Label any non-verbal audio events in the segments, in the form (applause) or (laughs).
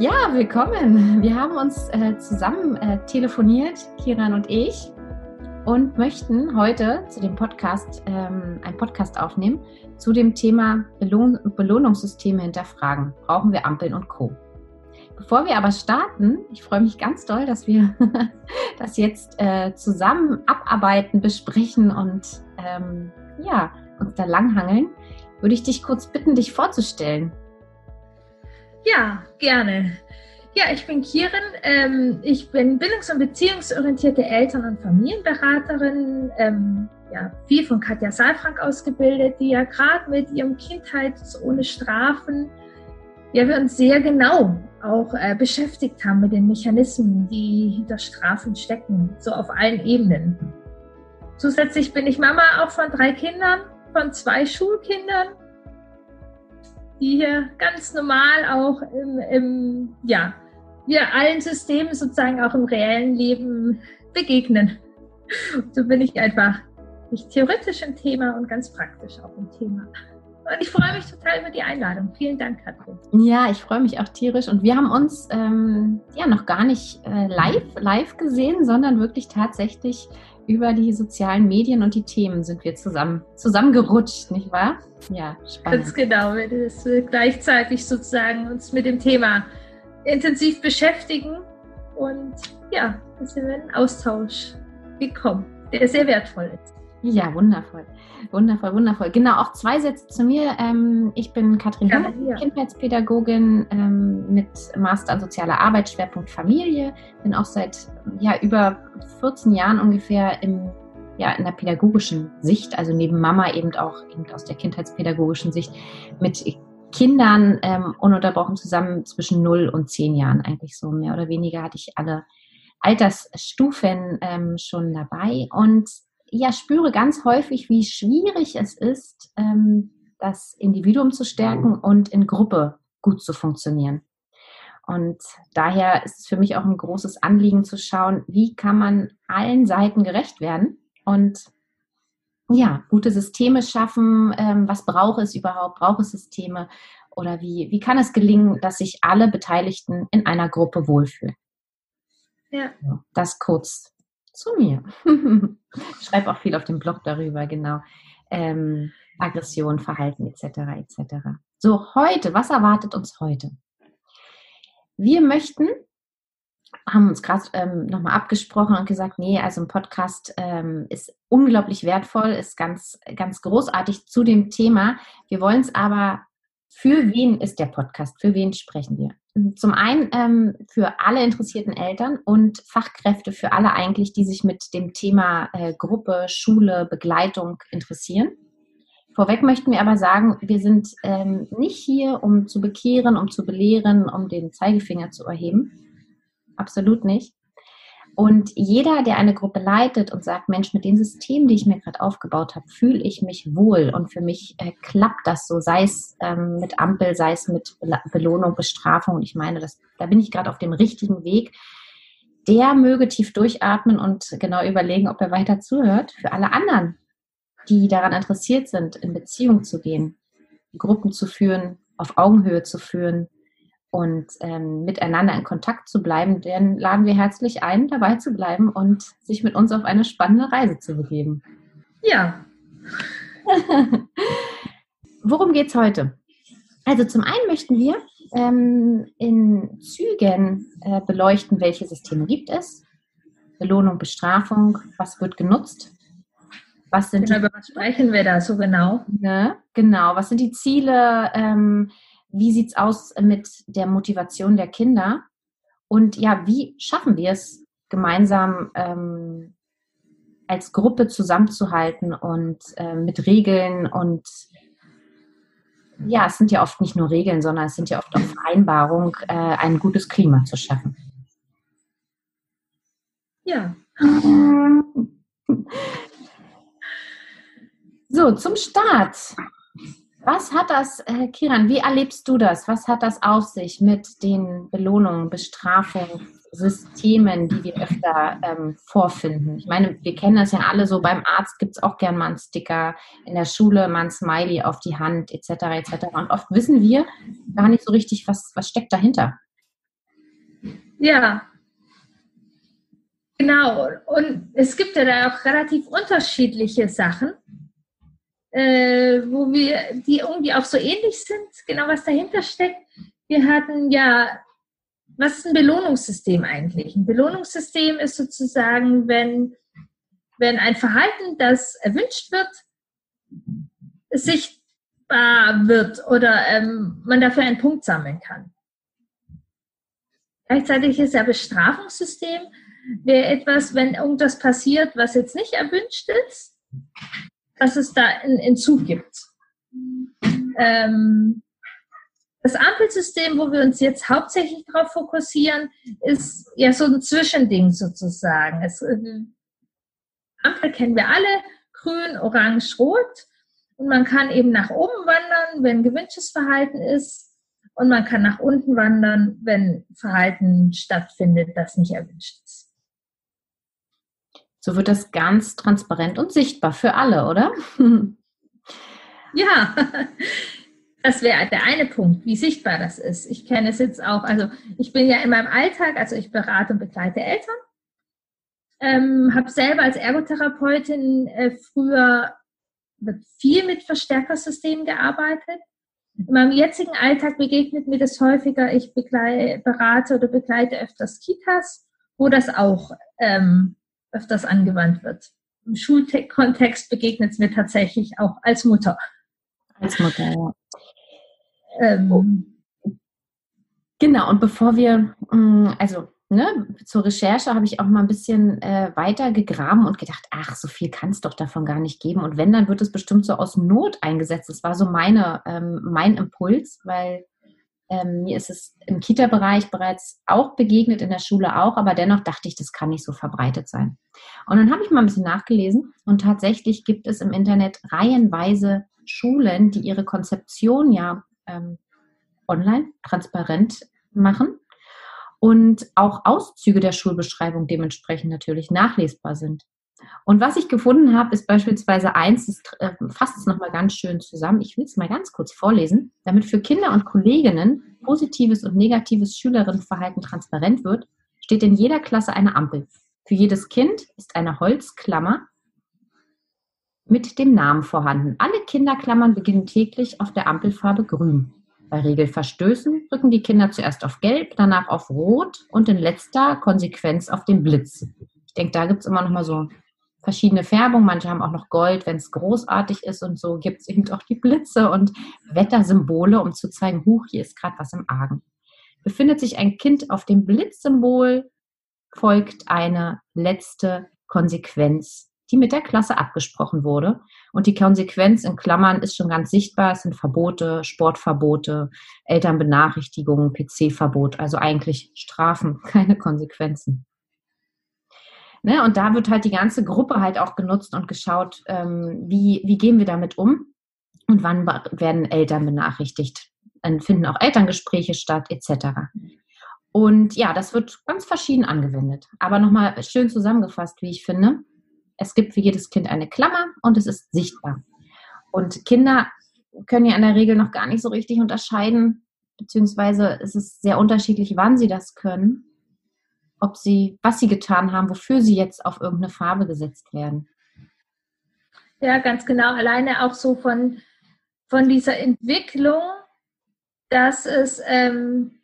Ja, willkommen. Wir haben uns äh, zusammen äh, telefoniert, Kiran und ich, und möchten heute zu dem Podcast ähm, einen Podcast aufnehmen zu dem Thema Belohn Belohnungssysteme hinterfragen. Brauchen wir Ampeln und Co. Bevor wir aber starten, ich freue mich ganz doll, dass wir (laughs) das jetzt äh, zusammen abarbeiten, besprechen und ähm, ja, uns da langhangeln, würde ich dich kurz bitten, dich vorzustellen. Ja, gerne. Ja, ich bin Kiren. Ähm, ich bin bildungs- und beziehungsorientierte Eltern- und Familienberaterin. Ähm, ja, viel von Katja Saalfrank ausgebildet, die ja gerade mit ihrem Kindheit ohne Strafen, ja, wir uns sehr genau auch äh, beschäftigt haben mit den Mechanismen, die hinter Strafen stecken, so auf allen Ebenen. Zusätzlich bin ich Mama auch von drei Kindern, von zwei Schulkindern die hier ganz normal auch im, im ja, wir allen Systemen sozusagen auch im reellen Leben begegnen. (laughs) So bin ich einfach nicht theoretisch im Thema und ganz praktisch auch im Thema. Und ich freue mich total über die Einladung. Vielen Dank, Katrin. Ja, ich freue mich auch tierisch. Und wir haben uns ähm, ja noch gar nicht äh, live, live gesehen, sondern wirklich tatsächlich über die sozialen Medien und die Themen sind wir zusammen zusammengerutscht, nicht wahr? Ja, spannend. Ganz genau, dass wir gleichzeitig sozusagen uns mit dem Thema intensiv beschäftigen und ja, dass wir in einen Austausch gekommen, der sehr wertvoll ist. Ja, wundervoll. Wundervoll, wundervoll. Genau, auch zwei Sätze zu mir. Ähm, ich bin Katrin ja, Kindheitspädagogin ähm, mit Master an sozialer Arbeit, Schwerpunkt Familie. Bin auch seit ja, über 14 Jahren ungefähr im, ja, in der pädagogischen Sicht, also neben Mama eben auch eben aus der kindheitspädagogischen Sicht mit Kindern ähm, ununterbrochen zusammen zwischen 0 und 10 Jahren eigentlich so. Mehr oder weniger hatte ich alle Altersstufen ähm, schon dabei und ja, spüre ganz häufig, wie schwierig es ist, ähm, das Individuum zu stärken und in Gruppe gut zu funktionieren. Und daher ist es für mich auch ein großes Anliegen zu schauen, wie kann man allen Seiten gerecht werden und ja, gute Systeme schaffen. Ähm, was braucht es überhaupt? Braucht es Systeme? Oder wie, wie kann es gelingen, dass sich alle Beteiligten in einer Gruppe wohlfühlen? Ja. Das kurz zu mir. (laughs) ich schreibe auch viel auf dem Blog darüber, genau. Ähm, Aggression, Verhalten etc. etc. So, heute, was erwartet uns heute? Wir möchten, haben uns gerade ähm, nochmal abgesprochen und gesagt, nee, also ein Podcast ähm, ist unglaublich wertvoll, ist ganz, ganz großartig zu dem Thema. Wir wollen es aber, für wen ist der Podcast? Für wen sprechen wir? zum einen ähm, für alle interessierten Eltern und Fachkräfte für alle eigentlich, die sich mit dem Thema äh, Gruppe, Schule, Begleitung interessieren. Vorweg möchten wir aber sagen, wir sind ähm, nicht hier, um zu bekehren, um zu belehren, um den Zeigefinger zu erheben. Absolut nicht. Und jeder, der eine Gruppe leitet und sagt, Mensch, mit den Systemen, die ich mir gerade aufgebaut habe, fühle ich mich wohl und für mich äh, klappt das so, sei es ähm, mit Ampel, sei es mit Belohnung, Bestrafung. Und ich meine, das, da bin ich gerade auf dem richtigen Weg. Der möge tief durchatmen und genau überlegen, ob er weiter zuhört. Für alle anderen, die daran interessiert sind, in Beziehung zu gehen, Gruppen zu führen, auf Augenhöhe zu führen, und ähm, miteinander in Kontakt zu bleiben, dann laden wir herzlich ein, dabei zu bleiben und sich mit uns auf eine spannende Reise zu begeben. Ja. (laughs) Worum geht es heute? Also zum einen möchten wir ähm, in Zügen äh, beleuchten, welche Systeme gibt es. Belohnung, Bestrafung, was wird genutzt? Was sind genau, die, über was sprechen wir da so genau? Ne? Genau, was sind die Ziele? Ähm, wie sieht es aus mit der Motivation der Kinder? Und ja, wie schaffen wir es, gemeinsam ähm, als Gruppe zusammenzuhalten und äh, mit Regeln und ja, es sind ja oft nicht nur Regeln, sondern es sind ja oft auch Vereinbarungen, äh, ein gutes Klima zu schaffen. Ja. So, zum Start. Was hat das, äh, Kiran, wie erlebst du das? Was hat das auf sich mit den Belohnungen, Bestrafungssystemen, die wir öfter ähm, vorfinden? Ich meine, wir kennen das ja alle so, beim Arzt gibt es auch gern mal einen Sticker, in der Schule mal ein Smiley auf die Hand, etc. etc. Und oft wissen wir gar nicht so richtig, was, was steckt dahinter. Ja, genau. Und es gibt ja da auch relativ unterschiedliche Sachen äh, wo wir, die irgendwie auch so ähnlich sind, genau was dahinter steckt. Wir hatten ja, was ist ein Belohnungssystem eigentlich? Ein Belohnungssystem ist sozusagen, wenn, wenn ein Verhalten, das erwünscht wird, sichtbar wird oder ähm, man dafür einen Punkt sammeln kann. Gleichzeitig ist ja Bestrafungssystem wäre etwas, wenn irgendwas passiert, was jetzt nicht erwünscht ist, dass es da einen Entzug gibt. Ähm, das Ampelsystem, wo wir uns jetzt hauptsächlich darauf fokussieren, ist ja so ein Zwischending sozusagen. Es, äh, Ampel kennen wir alle, grün, orange, rot. Und man kann eben nach oben wandern, wenn gewünschtes Verhalten ist. Und man kann nach unten wandern, wenn Verhalten stattfindet, das nicht erwünscht ist. So wird das ganz transparent und sichtbar für alle, oder? (laughs) Ja, (laughs) das wäre der eine Punkt, wie sichtbar das ist. Ich kenne es jetzt auch, also ich bin ja in meinem Alltag, also ich berate und begleite Eltern, ähm, habe selber als Ergotherapeutin äh, früher viel mit Verstärkersystemen gearbeitet. In meinem jetzigen Alltag begegnet mir das häufiger. Ich berate oder begleite öfters Kitas, wo das auch ähm, öfters angewandt wird. Im Schulkontext begegnet es mir tatsächlich auch als Mutter. Als Mutter, ja. Ähm, genau, und bevor wir, mm, also ne, zur Recherche habe ich auch mal ein bisschen äh, weiter gegraben und gedacht, ach, so viel kann es doch davon gar nicht geben. Und wenn, dann wird es bestimmt so aus Not eingesetzt. Das war so meine, ähm, mein Impuls, weil ähm, mir ist es im Kita-Bereich bereits auch begegnet, in der Schule auch, aber dennoch dachte ich, das kann nicht so verbreitet sein. Und dann habe ich mal ein bisschen nachgelesen und tatsächlich gibt es im Internet reihenweise Schulen, die ihre Konzeption ja ähm, online transparent machen und auch Auszüge der Schulbeschreibung dementsprechend natürlich nachlesbar sind. Und was ich gefunden habe, ist beispielsweise eins, das äh, fasst es nochmal ganz schön zusammen. Ich will es mal ganz kurz vorlesen, damit für Kinder und Kolleginnen positives und negatives Schülerinnenverhalten transparent wird, steht in jeder Klasse eine Ampel. Für jedes Kind ist eine Holzklammer mit dem Namen vorhanden. Alle Kinderklammern beginnen täglich auf der Ampelfarbe grün. Bei Regelverstößen drücken die Kinder zuerst auf Gelb, danach auf Rot und in letzter Konsequenz auf den Blitz. Ich denke, da gibt es immer noch mal so verschiedene Färbungen. Manche haben auch noch Gold, wenn es großartig ist und so gibt es eben auch die Blitze und Wettersymbole, um zu zeigen, huch, hier ist gerade was im Argen. Befindet sich ein Kind auf dem Blitzsymbol, folgt eine letzte Konsequenz, die mit der Klasse abgesprochen wurde. Und die Konsequenz in Klammern ist schon ganz sichtbar. Es sind Verbote, Sportverbote, Elternbenachrichtigungen, PC-Verbot, also eigentlich Strafen, (laughs) keine Konsequenzen. Ne? Und da wird halt die ganze Gruppe halt auch genutzt und geschaut, ähm, wie, wie gehen wir damit um und wann werden Eltern benachrichtigt. Dann finden auch Elterngespräche statt, etc. Und ja, das wird ganz verschieden angewendet. Aber nochmal schön zusammengefasst, wie ich finde. Es gibt für jedes Kind eine Klammer und es ist sichtbar. Und Kinder können ja in der Regel noch gar nicht so richtig unterscheiden, beziehungsweise es ist sehr unterschiedlich, wann sie das können ob sie, was sie getan haben, wofür sie jetzt auf irgendeine Farbe gesetzt werden. Ja, ganz genau. Alleine auch so von, von dieser Entwicklung, dass es ähm,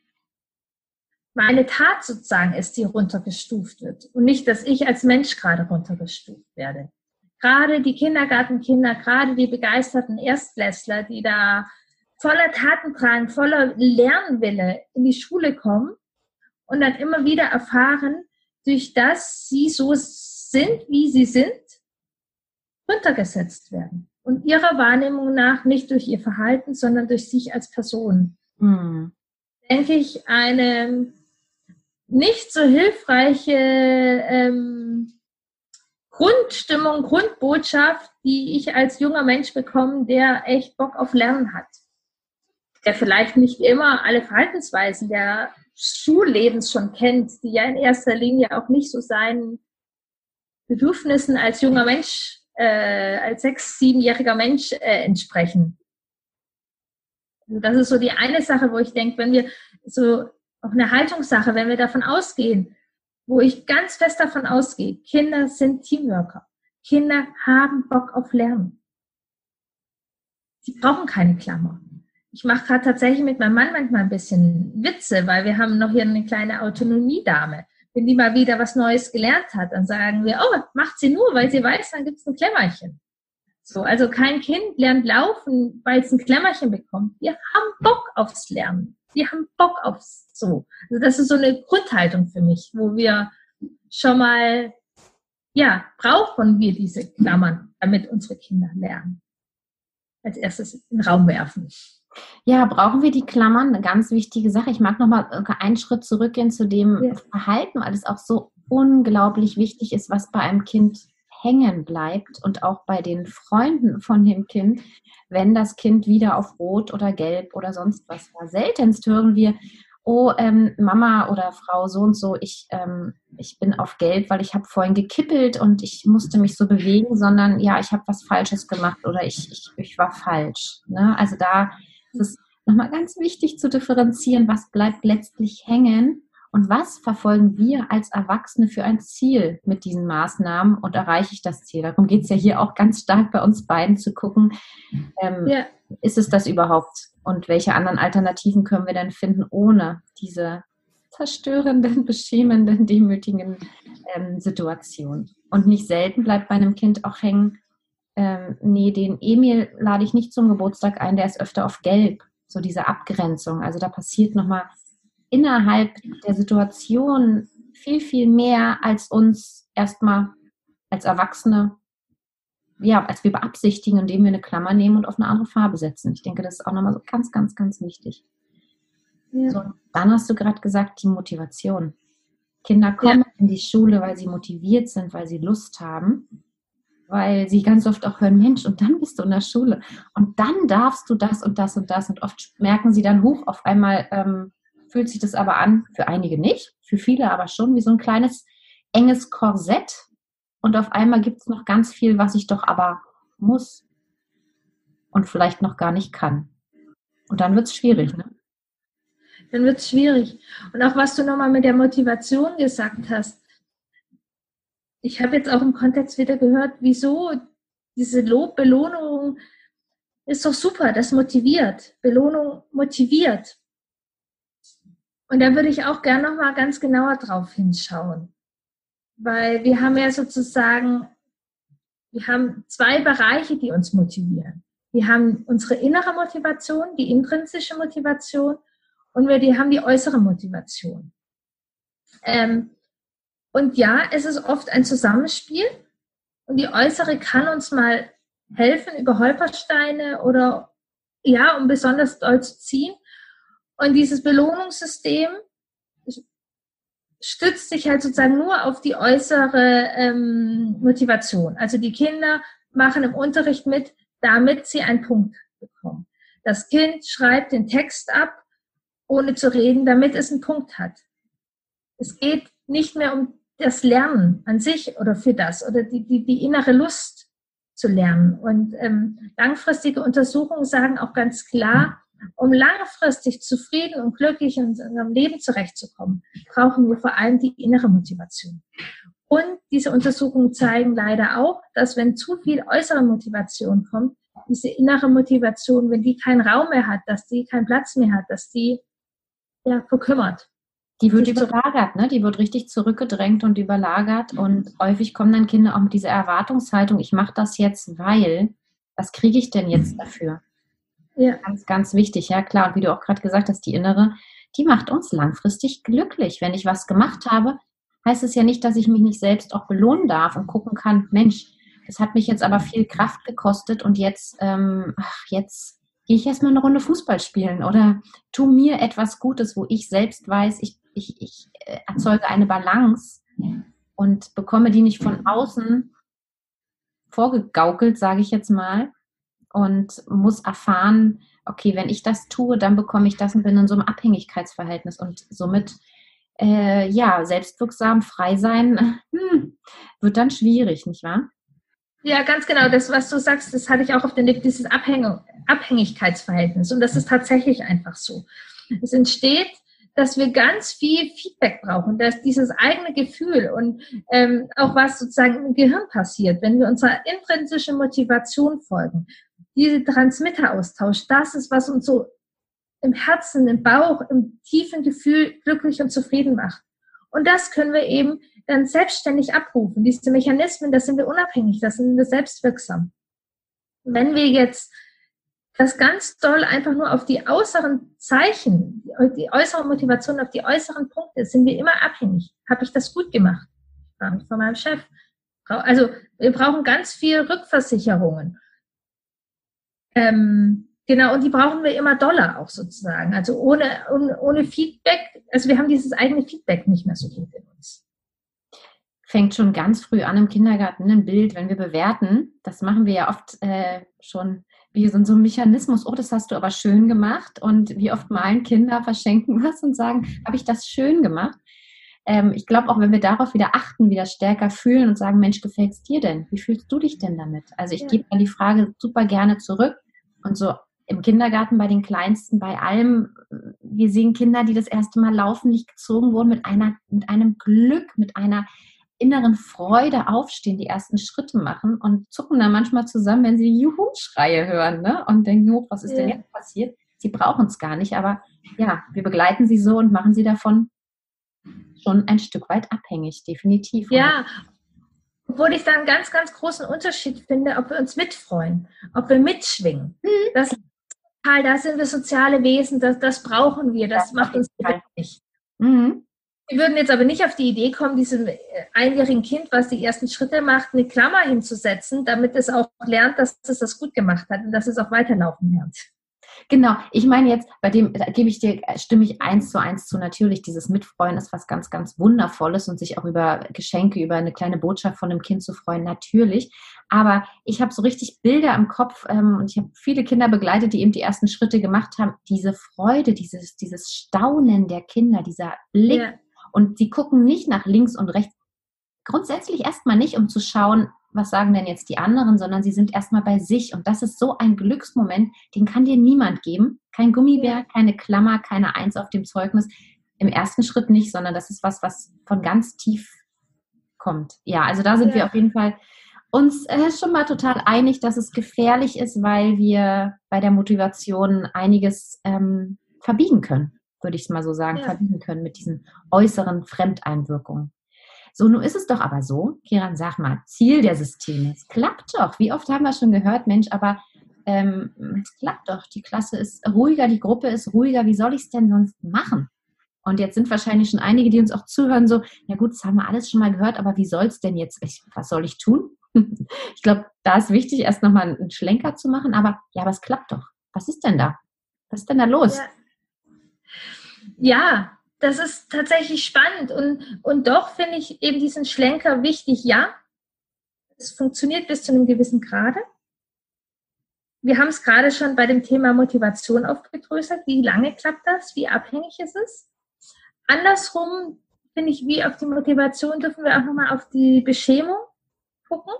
meine Tat sozusagen ist, die runtergestuft wird und nicht, dass ich als Mensch gerade runtergestuft werde. Gerade die Kindergartenkinder, gerade die begeisterten Erstklässler, die da voller Tatendrang, voller Lernwille in die Schule kommen, und dann immer wieder erfahren, durch das sie so sind, wie sie sind, runtergesetzt werden. und ihrer Wahrnehmung nach nicht durch ihr Verhalten, sondern durch sich als Person. Mhm. Denke ich, eine nicht so hilfreiche ähm, Grundstimmung, Grundbotschaft, die ich als junger Mensch bekomme, der echt Bock auf Lernen hat. Der vielleicht nicht immer alle Verhaltensweisen der Schullebens schon kennt, die ja in erster Linie auch nicht so seinen Bedürfnissen als junger Mensch äh, als sechs-, siebenjähriger Mensch äh, entsprechen. Also das ist so die eine Sache, wo ich denke, wenn wir so auch eine Haltungssache, wenn wir davon ausgehen, wo ich ganz fest davon ausgehe, Kinder sind Teamworker. Kinder haben Bock auf Lernen. Sie brauchen keine Klammer. Ich mache gerade tatsächlich mit meinem Mann manchmal ein bisschen Witze, weil wir haben noch hier eine kleine Autonomiedame wenn die mal wieder was Neues gelernt hat, dann sagen wir, oh, macht sie nur, weil sie weiß, dann gibt es ein Klemmerchen. So, also kein Kind lernt laufen, weil es ein Klemmerchen bekommt. Wir haben Bock aufs Lernen. Wir haben Bock aufs so. Also das ist so eine Grundhaltung für mich, wo wir schon mal, ja, brauchen wir diese Klammern, damit unsere Kinder lernen. Als erstes in den Raum werfen. Ja, brauchen wir die Klammern? Eine ganz wichtige Sache. Ich mag noch mal einen Schritt zurückgehen zu dem ja. Verhalten, weil es auch so unglaublich wichtig ist, was bei einem Kind hängen bleibt und auch bei den Freunden von dem Kind, wenn das Kind wieder auf Rot oder Gelb oder sonst was war. Seltenst hören wir, oh ähm, Mama oder Frau so und so, ich, ähm, ich bin auf Gelb, weil ich habe vorhin gekippelt und ich musste mich so bewegen, sondern ja, ich habe was Falsches gemacht oder ich, ich, ich war falsch. Ne? Also da es ist nochmal ganz wichtig zu differenzieren, was bleibt letztlich hängen und was verfolgen wir als Erwachsene für ein Ziel mit diesen Maßnahmen und erreiche ich das Ziel? Darum geht es ja hier auch ganz stark bei uns beiden zu gucken, ähm, ja. ist es das überhaupt und welche anderen Alternativen können wir denn finden ohne diese zerstörenden, (laughs) beschämenden, demütigen ähm, Situationen. Und nicht selten bleibt bei einem Kind auch hängen, ähm, nee, den Emil lade ich nicht zum Geburtstag ein, der ist öfter auf Gelb. So diese Abgrenzung. Also da passiert nochmal innerhalb der Situation viel, viel mehr als uns erstmal als Erwachsene, ja, als wir beabsichtigen, indem wir eine Klammer nehmen und auf eine andere Farbe setzen. Ich denke, das ist auch nochmal so ganz, ganz, ganz wichtig. Ja. So, dann hast du gerade gesagt, die Motivation. Kinder kommen ja. in die Schule, weil sie motiviert sind, weil sie Lust haben weil sie ganz oft auch hören, Mensch, und dann bist du in der Schule und dann darfst du das und das und das und oft merken sie dann hoch, auf einmal ähm, fühlt sich das aber an, für einige nicht, für viele aber schon wie so ein kleines enges Korsett und auf einmal gibt es noch ganz viel, was ich doch aber muss und vielleicht noch gar nicht kann. Und dann wird es schwierig, ne? Dann wird es schwierig. Und auch was du nochmal mit der Motivation gesagt hast, ich habe jetzt auch im Kontext wieder gehört, wieso diese Lobbelohnung ist doch super, das motiviert. Belohnung motiviert. Und da würde ich auch gerne noch mal ganz genauer drauf hinschauen. Weil wir haben ja sozusagen, wir haben zwei Bereiche, die uns motivieren. Wir haben unsere innere Motivation, die intrinsische Motivation und wir haben die äußere Motivation. Ähm, und ja, es ist oft ein Zusammenspiel und die äußere kann uns mal helfen über Holpersteine oder ja, um besonders doll zu ziehen. Und dieses Belohnungssystem stützt sich halt sozusagen nur auf die äußere ähm, Motivation. Also die Kinder machen im Unterricht mit, damit sie einen Punkt bekommen. Das Kind schreibt den Text ab, ohne zu reden, damit es einen Punkt hat. Es geht nicht mehr um das Lernen an sich oder für das oder die, die, die innere Lust zu lernen. Und ähm, langfristige Untersuchungen sagen auch ganz klar, um langfristig zufrieden und glücklich in unserem Leben zurechtzukommen, brauchen wir vor allem die innere Motivation. Und diese Untersuchungen zeigen leider auch, dass wenn zu viel äußere Motivation kommt, diese innere Motivation, wenn die keinen Raum mehr hat, dass die keinen Platz mehr hat, dass die ja, verkümmert. Die wird überlagert, ne? Die wird richtig zurückgedrängt und überlagert. Und häufig kommen dann Kinder auch mit dieser Erwartungshaltung, ich mache das jetzt, weil, was kriege ich denn jetzt dafür? Ja. Ganz, ganz wichtig, ja klar. Und wie du auch gerade gesagt hast, die innere, die macht uns langfristig glücklich. Wenn ich was gemacht habe, heißt es ja nicht, dass ich mich nicht selbst auch belohnen darf und gucken kann, Mensch, es hat mich jetzt aber viel Kraft gekostet und jetzt, ähm, ach, jetzt gehe ich erstmal eine Runde Fußball spielen oder tu mir etwas Gutes, wo ich selbst weiß, ich, ich, ich äh, erzeuge eine Balance und bekomme die nicht von außen vorgegaukelt, sage ich jetzt mal, und muss erfahren, okay, wenn ich das tue, dann bekomme ich das und bin in so einem Abhängigkeitsverhältnis und somit äh, ja, selbstwirksam, frei sein, (laughs) hm, wird dann schwierig, nicht wahr? Ja, ganz genau. Das, was du sagst, das hatte ich auch auf den Blick, dieses Abhäng Abhängigkeitsverhältnis. Und das ist tatsächlich einfach so. Es entsteht, dass wir ganz viel Feedback brauchen, dass dieses eigene Gefühl und ähm, auch was sozusagen im Gehirn passiert, wenn wir unserer intrinsischen Motivation folgen. Diese Transmitteraustausch, das ist, was uns so im Herzen, im Bauch, im tiefen Gefühl glücklich und zufrieden macht. Und das können wir eben dann selbstständig abrufen. Diese Mechanismen, das sind wir unabhängig, das sind wir selbstwirksam. Wenn wir jetzt das ganz doll einfach nur auf die äußeren Zeichen, die äußere Motivation, auf die äußeren Punkte, sind wir immer abhängig. Habe ich das gut gemacht? Frage ich von meinem Chef. Also wir brauchen ganz viel Rückversicherungen. Ähm, Genau, und die brauchen wir immer doller auch sozusagen. Also ohne, ohne, ohne Feedback, also wir haben dieses eigene Feedback nicht mehr so gut in uns. Fängt schon ganz früh an im Kindergarten ein Bild, wenn wir bewerten. Das machen wir ja oft äh, schon wie so, so ein Mechanismus, oh, das hast du aber schön gemacht. Und wie oft malen Kinder, verschenken was und sagen, habe ich das schön gemacht? Ähm, ich glaube, auch wenn wir darauf wieder achten, wieder stärker fühlen und sagen, Mensch, gefällt es dir denn? Wie fühlst du dich denn damit? Also ich ja. gebe dann die Frage super gerne zurück und so im Kindergarten bei den Kleinsten, bei allem. Wir sehen Kinder, die das erste Mal laufen, nicht gezogen wurden, mit, einer, mit einem Glück, mit einer inneren Freude aufstehen, die ersten Schritte machen und zucken dann manchmal zusammen, wenn sie Juhu-Schreie hören ne? und denken, oh, was ist denn jetzt passiert? Sie brauchen es gar nicht, aber ja, wir begleiten sie so und machen sie davon schon ein Stück weit abhängig, definitiv. Ja, obwohl ich da einen ganz, ganz großen Unterschied finde, ob wir uns mitfreuen, ob wir mitschwingen. Mhm. Das da sind wir soziale Wesen, das, das brauchen wir, das, das macht uns glücklich. Mhm. Wir würden jetzt aber nicht auf die Idee kommen, diesem äh, einjährigen Kind, was die ersten Schritte macht, eine Klammer hinzusetzen, damit es auch lernt, dass es das gut gemacht hat und dass es auch weiterlaufen lernt. Genau, ich meine jetzt, bei dem da gebe ich dir, stimme ich eins zu eins zu. Natürlich, dieses Mitfreuen ist was ganz, ganz Wundervolles und sich auch über Geschenke, über eine kleine Botschaft von einem Kind zu freuen, natürlich. Aber ich habe so richtig Bilder im Kopf ähm, und ich habe viele Kinder begleitet, die eben die ersten Schritte gemacht haben. Diese Freude, dieses, dieses Staunen der Kinder, dieser Blick. Ja. Und sie gucken nicht nach links und rechts. Grundsätzlich erstmal nicht, um zu schauen, was sagen denn jetzt die anderen, sondern sie sind erstmal bei sich. Und das ist so ein Glücksmoment, den kann dir niemand geben. Kein Gummibär, keine Klammer, keine Eins auf dem Zeugnis. Im ersten Schritt nicht, sondern das ist was, was von ganz tief kommt. Ja, also da sind ja. wir auf jeden Fall uns äh, schon mal total einig, dass es gefährlich ist, weil wir bei der Motivation einiges ähm, verbiegen können, würde ich es mal so sagen, ja. verbiegen können mit diesen äußeren Fremdeinwirkungen. So, nun ist es doch aber so, Kiran, sag mal, Ziel der Systeme. Es klappt doch. Wie oft haben wir schon gehört, Mensch, aber ähm, es klappt doch. Die Klasse ist ruhiger, die Gruppe ist ruhiger. Wie soll ich es denn sonst machen? Und jetzt sind wahrscheinlich schon einige, die uns auch zuhören, so, ja gut, das haben wir alles schon mal gehört, aber wie soll es denn jetzt, ich, was soll ich tun? (laughs) ich glaube, da ist wichtig, erst nochmal einen Schlenker zu machen, aber ja, aber es klappt doch. Was ist denn da? Was ist denn da los? Ja, ja das ist tatsächlich spannend und, und doch finde ich eben diesen Schlenker wichtig. Ja, es funktioniert bis zu einem gewissen Grade. Wir haben es gerade schon bei dem Thema Motivation aufgedröselt. Wie lange klappt das? Wie abhängig ist es? Andersrum finde ich, wie auf die Motivation dürfen wir auch nochmal auf die Beschämung gucken,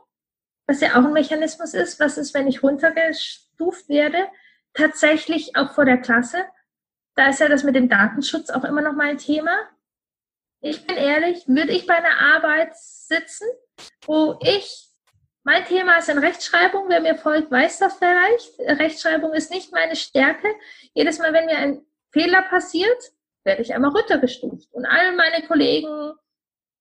was ja auch ein Mechanismus ist. Was ist, wenn ich runtergestuft werde? Tatsächlich auch vor der Klasse da ist ja das mit dem Datenschutz auch immer noch mal ein Thema. Ich bin ehrlich, würde ich bei einer Arbeit sitzen, wo ich, mein Thema ist in Rechtschreibung, wer mir folgt, weiß das vielleicht. Rechtschreibung ist nicht meine Stärke. Jedes Mal, wenn mir ein Fehler passiert, werde ich einmal runtergestuft. Und all meine Kollegen,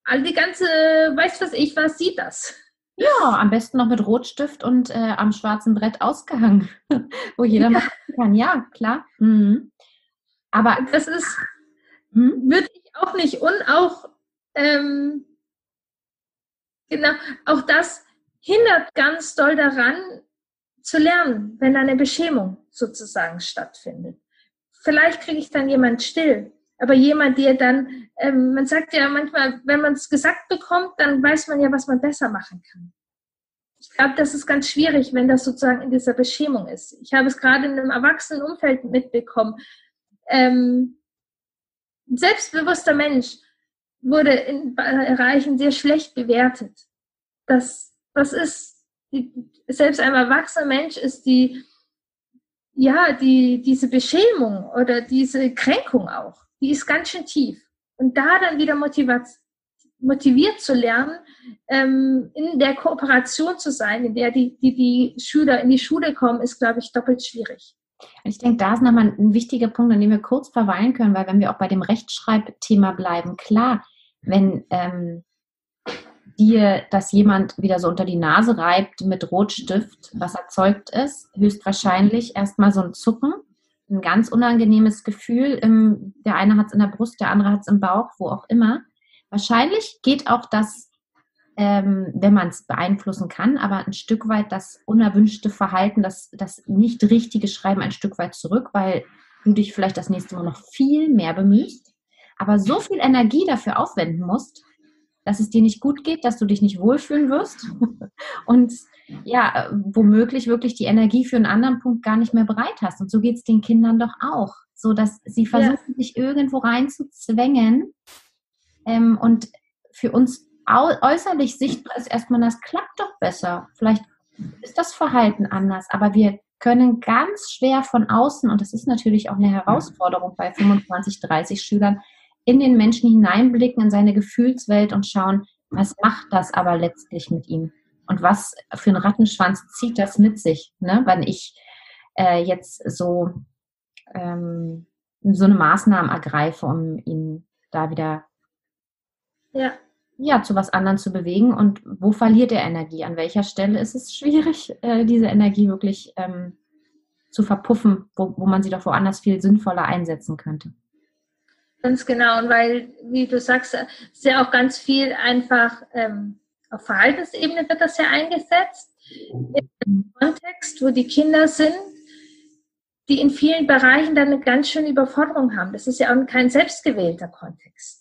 all die ganze, weiß was ich was, sieht das. Ja, am besten noch mit Rotstift und äh, am schwarzen Brett ausgehangen, (laughs) wo jeder ja. machen kann. Ja, klar. Mhm. Aber das ist, hm? würde ich auch nicht. Und auch, ähm, genau, auch das hindert ganz doll daran zu lernen, wenn eine Beschämung sozusagen stattfindet. Vielleicht kriege ich dann jemand still, aber jemand, der dann, ähm, man sagt ja manchmal, wenn man es gesagt bekommt, dann weiß man ja, was man besser machen kann. Ich glaube, das ist ganz schwierig, wenn das sozusagen in dieser Beschämung ist. Ich habe es gerade in einem erwachsenen Umfeld mitbekommen. Ähm, selbstbewusster Mensch wurde in Bereichen sehr schlecht bewertet. Das, das ist, die, selbst ein erwachsener Mensch ist die, ja, die, diese Beschämung oder diese Kränkung auch, die ist ganz schön tief. Und da dann wieder motiviert, motiviert zu lernen, ähm, in der Kooperation zu sein, in der die, die, die Schüler in die Schule kommen, ist, glaube ich, doppelt schwierig. Ich denke, da ist nochmal ein wichtiger Punkt, an dem wir kurz verweilen können, weil wenn wir auch bei dem Rechtschreibthema bleiben, klar, wenn ähm, dir das jemand wieder so unter die Nase reibt mit Rotstift, was erzeugt ist, höchstwahrscheinlich erstmal so ein Zucken, ein ganz unangenehmes Gefühl. Im, der eine hat es in der Brust, der andere hat es im Bauch, wo auch immer. Wahrscheinlich geht auch das, ähm, wenn man es beeinflussen kann, aber ein Stück weit das unerwünschte Verhalten, das, das nicht richtige Schreiben ein Stück weit zurück, weil du dich vielleicht das nächste Mal noch viel mehr bemühst, aber so viel Energie dafür aufwenden musst, dass es dir nicht gut geht, dass du dich nicht wohlfühlen wirst (laughs) und ja, womöglich wirklich die Energie für einen anderen Punkt gar nicht mehr bereit hast. Und so geht es den Kindern doch auch, so dass sie versuchen, ja. sich irgendwo reinzuzwängen. Ähm, und für uns äußerlich sichtbar ist erstmal, das klappt doch besser. Vielleicht ist das Verhalten anders, aber wir können ganz schwer von außen, und das ist natürlich auch eine Herausforderung bei 25, 30 Schülern, in den Menschen hineinblicken, in seine Gefühlswelt und schauen, was macht das aber letztlich mit ihm? Und was für einen Rattenschwanz zieht das mit sich, ne? wenn ich äh, jetzt so, ähm, so eine Maßnahme ergreife, um ihn da wieder ja. Ja, zu was anderem zu bewegen. Und wo verliert er Energie? An welcher Stelle ist es schwierig, (laughs) äh, diese Energie wirklich ähm, zu verpuffen, wo, wo man sie doch woanders viel sinnvoller einsetzen könnte? Ganz genau, und weil, wie du sagst, ist ja auch ganz viel einfach ähm, auf Verhaltensebene wird das ja eingesetzt. Im Kontext, wo die Kinder sind, die in vielen Bereichen dann eine ganz schöne Überforderung haben. Das ist ja auch kein selbstgewählter Kontext.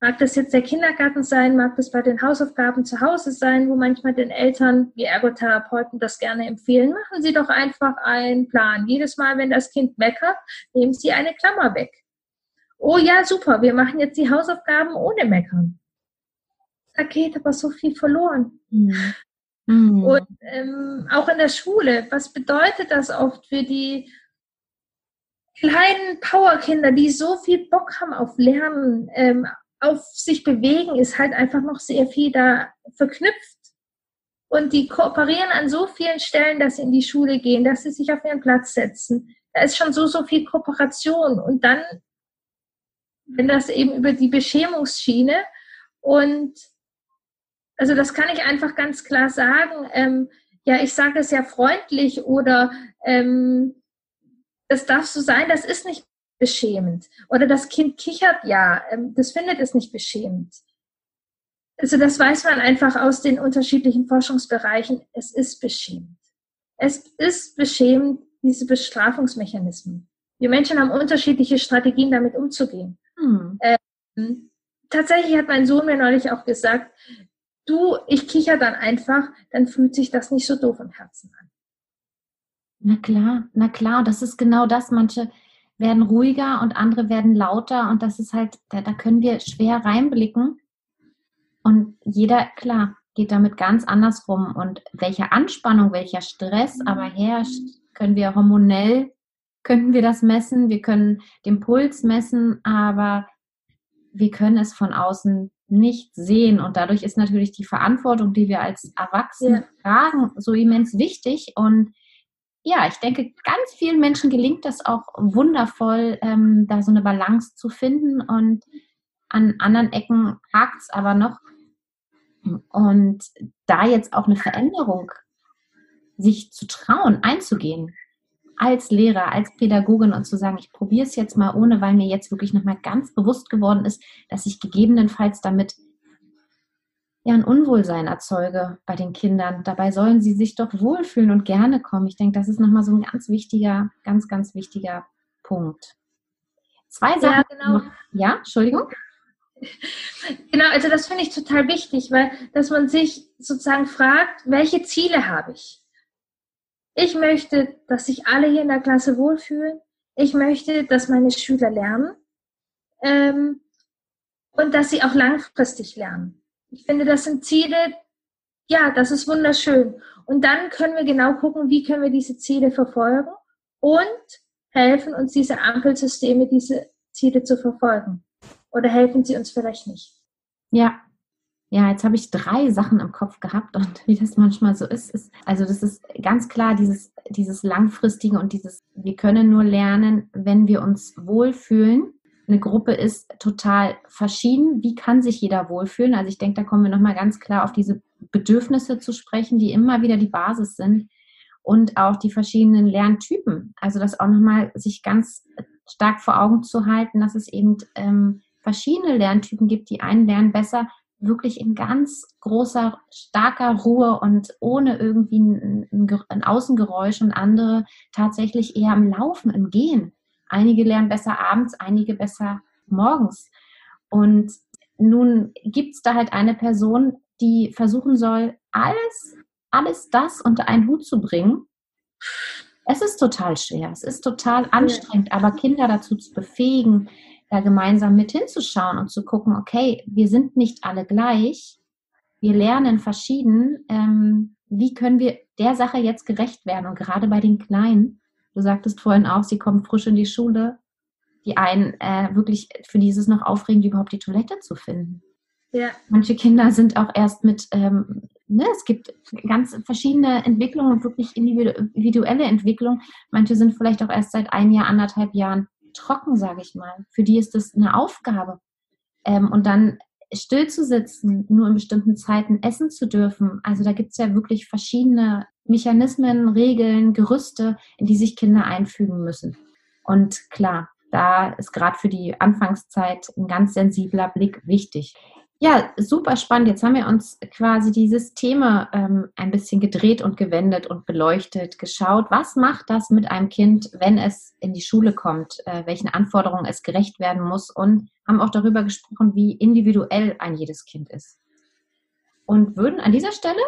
Mag das jetzt der Kindergarten sein, mag das bei den Hausaufgaben zu Hause sein, wo manchmal den Eltern, wie Ergotherapeuten, das gerne empfehlen. Machen Sie doch einfach einen Plan. Jedes Mal, wenn das Kind meckert, nehmen Sie eine Klammer weg oh ja, super, wir machen jetzt die Hausaufgaben ohne Meckern. Da geht aber so viel verloren. Mhm. Mhm. Und ähm, auch in der Schule, was bedeutet das oft für die kleinen Powerkinder, die so viel Bock haben auf Lernen, ähm, auf sich bewegen, ist halt einfach noch sehr viel da verknüpft. Und die kooperieren an so vielen Stellen, dass sie in die Schule gehen, dass sie sich auf ihren Platz setzen. Da ist schon so, so viel Kooperation. Und dann wenn das eben über die Beschämungsschiene und also das kann ich einfach ganz klar sagen. Ähm, ja, ich sage es ja freundlich oder ähm, das darf so sein, das ist nicht beschämend. Oder das Kind kichert ja, ähm, das findet es nicht beschämend. Also das weiß man einfach aus den unterschiedlichen Forschungsbereichen. Es ist beschämend. Es ist beschämend, diese Bestrafungsmechanismen. Wir Menschen haben unterschiedliche Strategien, damit umzugehen. Hm. Ähm, tatsächlich hat mein Sohn mir neulich auch gesagt, du, ich kicher dann einfach, dann fühlt sich das nicht so doof im Herzen an. Na klar, na klar, das ist genau das. Manche werden ruhiger und andere werden lauter und das ist halt, da, da können wir schwer reinblicken. Und jeder, klar, geht damit ganz anders rum. Und welche Anspannung, welcher Stress aber herrscht, können wir hormonell könnten wir das messen, wir können den Puls messen, aber wir können es von außen nicht sehen. Und dadurch ist natürlich die Verantwortung, die wir als Erwachsene ja. tragen, so immens wichtig. Und ja, ich denke, ganz vielen Menschen gelingt das auch wundervoll, ähm, da so eine Balance zu finden. Und an anderen Ecken hakt es aber noch. Und da jetzt auch eine Veränderung sich zu trauen, einzugehen, als Lehrer, als Pädagogin und zu sagen, ich probiere es jetzt mal ohne, weil mir jetzt wirklich nochmal ganz bewusst geworden ist, dass ich gegebenenfalls damit ja ein Unwohlsein erzeuge bei den Kindern. Dabei sollen sie sich doch wohlfühlen und gerne kommen. Ich denke, das ist nochmal so ein ganz wichtiger, ganz, ganz wichtiger Punkt. Zwei Sachen. Ja, genau. Ja, Entschuldigung. (laughs) Genau, also das finde ich total wichtig, weil dass man sich sozusagen fragt, welche Ziele habe ich? Ich möchte, dass sich alle hier in der Klasse wohlfühlen. Ich möchte, dass meine Schüler lernen ähm, und dass sie auch langfristig lernen. Ich finde, das sind Ziele, ja, das ist wunderschön. Und dann können wir genau gucken, wie können wir diese Ziele verfolgen und helfen uns diese Ampelsysteme, diese Ziele zu verfolgen. Oder helfen sie uns vielleicht nicht? Ja, ja, jetzt habe ich drei Sachen im Kopf gehabt und (laughs) wie das manchmal so ist, ist, also das ist ganz klar dieses, dieses langfristige und dieses, wir können nur lernen, wenn wir uns wohlfühlen eine Gruppe ist total verschieden. Wie kann sich jeder wohlfühlen? Also ich denke, da kommen wir nochmal ganz klar auf diese Bedürfnisse zu sprechen, die immer wieder die Basis sind und auch die verschiedenen Lerntypen. Also das auch nochmal sich ganz stark vor Augen zu halten, dass es eben ähm, verschiedene Lerntypen gibt. Die einen lernen besser wirklich in ganz großer, starker Ruhe und ohne irgendwie ein, ein, ein Außengeräusch und andere tatsächlich eher im Laufen, im Gehen. Einige lernen besser abends, einige besser morgens. Und nun gibt es da halt eine Person, die versuchen soll, alles, alles das unter einen Hut zu bringen. Es ist total schwer, es ist total anstrengend, aber Kinder dazu zu befähigen, da gemeinsam mit hinzuschauen und zu gucken, okay, wir sind nicht alle gleich, wir lernen verschieden, ähm, wie können wir der Sache jetzt gerecht werden? Und gerade bei den Kleinen Du sagtest vorhin auch, sie kommen frisch in die Schule. Die einen äh, wirklich, für die ist es noch aufregend, überhaupt die Toilette zu finden. Ja. Manche Kinder sind auch erst mit, ähm, ne, es gibt ganz verschiedene Entwicklungen und wirklich individuelle Entwicklungen. Manche sind vielleicht auch erst seit ein Jahr, anderthalb Jahren trocken, sage ich mal. Für die ist das eine Aufgabe. Ähm, und dann still zu sitzen, nur in bestimmten Zeiten essen zu dürfen. Also da gibt es ja wirklich verschiedene Mechanismen, Regeln, Gerüste, in die sich Kinder einfügen müssen. Und klar, da ist gerade für die Anfangszeit ein ganz sensibler Blick wichtig. Ja, super spannend. Jetzt haben wir uns quasi dieses Thema ähm, ein bisschen gedreht und gewendet und beleuchtet, geschaut, was macht das mit einem Kind, wenn es in die Schule kommt, äh, welchen Anforderungen es gerecht werden muss und haben auch darüber gesprochen, wie individuell ein jedes Kind ist. Und würden an dieser Stelle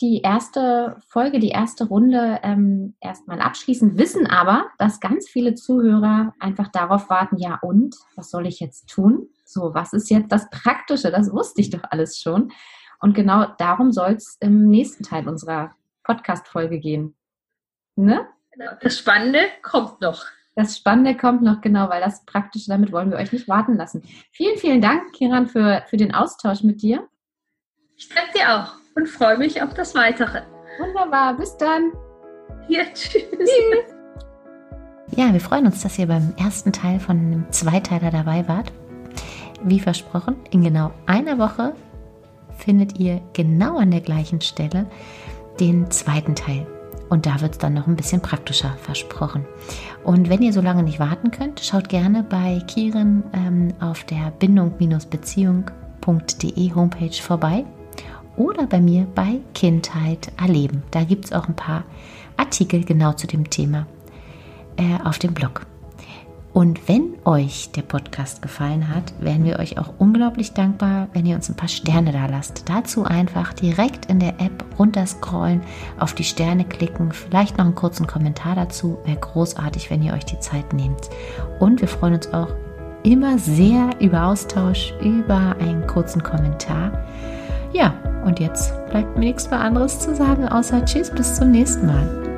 die erste Folge, die erste Runde ähm, erstmal abschließen, wissen aber, dass ganz viele Zuhörer einfach darauf warten, ja und, was soll ich jetzt tun? So, was ist jetzt das Praktische? Das wusste ich doch alles schon. Und genau darum soll es im nächsten Teil unserer Podcast-Folge gehen. Ne? Genau, das Spannende kommt noch. Das Spannende kommt noch, genau, weil das Praktische, damit wollen wir euch nicht warten lassen. Vielen, vielen Dank, Kiran, für, für den Austausch mit dir. Ich danke dir auch und freue mich auf das Weitere. Wunderbar, bis dann. Ja, tschüss. tschüss. Ja, wir freuen uns, dass ihr beim ersten Teil von einem Zweiteiler dabei wart. Wie versprochen, in genau einer Woche findet ihr genau an der gleichen Stelle den zweiten Teil. Und da wird es dann noch ein bisschen praktischer versprochen. Und wenn ihr so lange nicht warten könnt, schaut gerne bei Kiren ähm, auf der bindung-beziehung.de Homepage vorbei oder bei mir bei Kindheit erleben. Da gibt es auch ein paar Artikel genau zu dem Thema äh, auf dem Blog. Und wenn euch der Podcast gefallen hat, wären wir euch auch unglaublich dankbar, wenn ihr uns ein paar Sterne da lasst. Dazu einfach direkt in der App runterscrollen, auf die Sterne klicken, vielleicht noch einen kurzen Kommentar dazu. Wäre großartig, wenn ihr euch die Zeit nehmt. Und wir freuen uns auch immer sehr über Austausch, über einen kurzen Kommentar. Ja, und jetzt bleibt mir nichts mehr anderes zu sagen, außer Tschüss, bis zum nächsten Mal.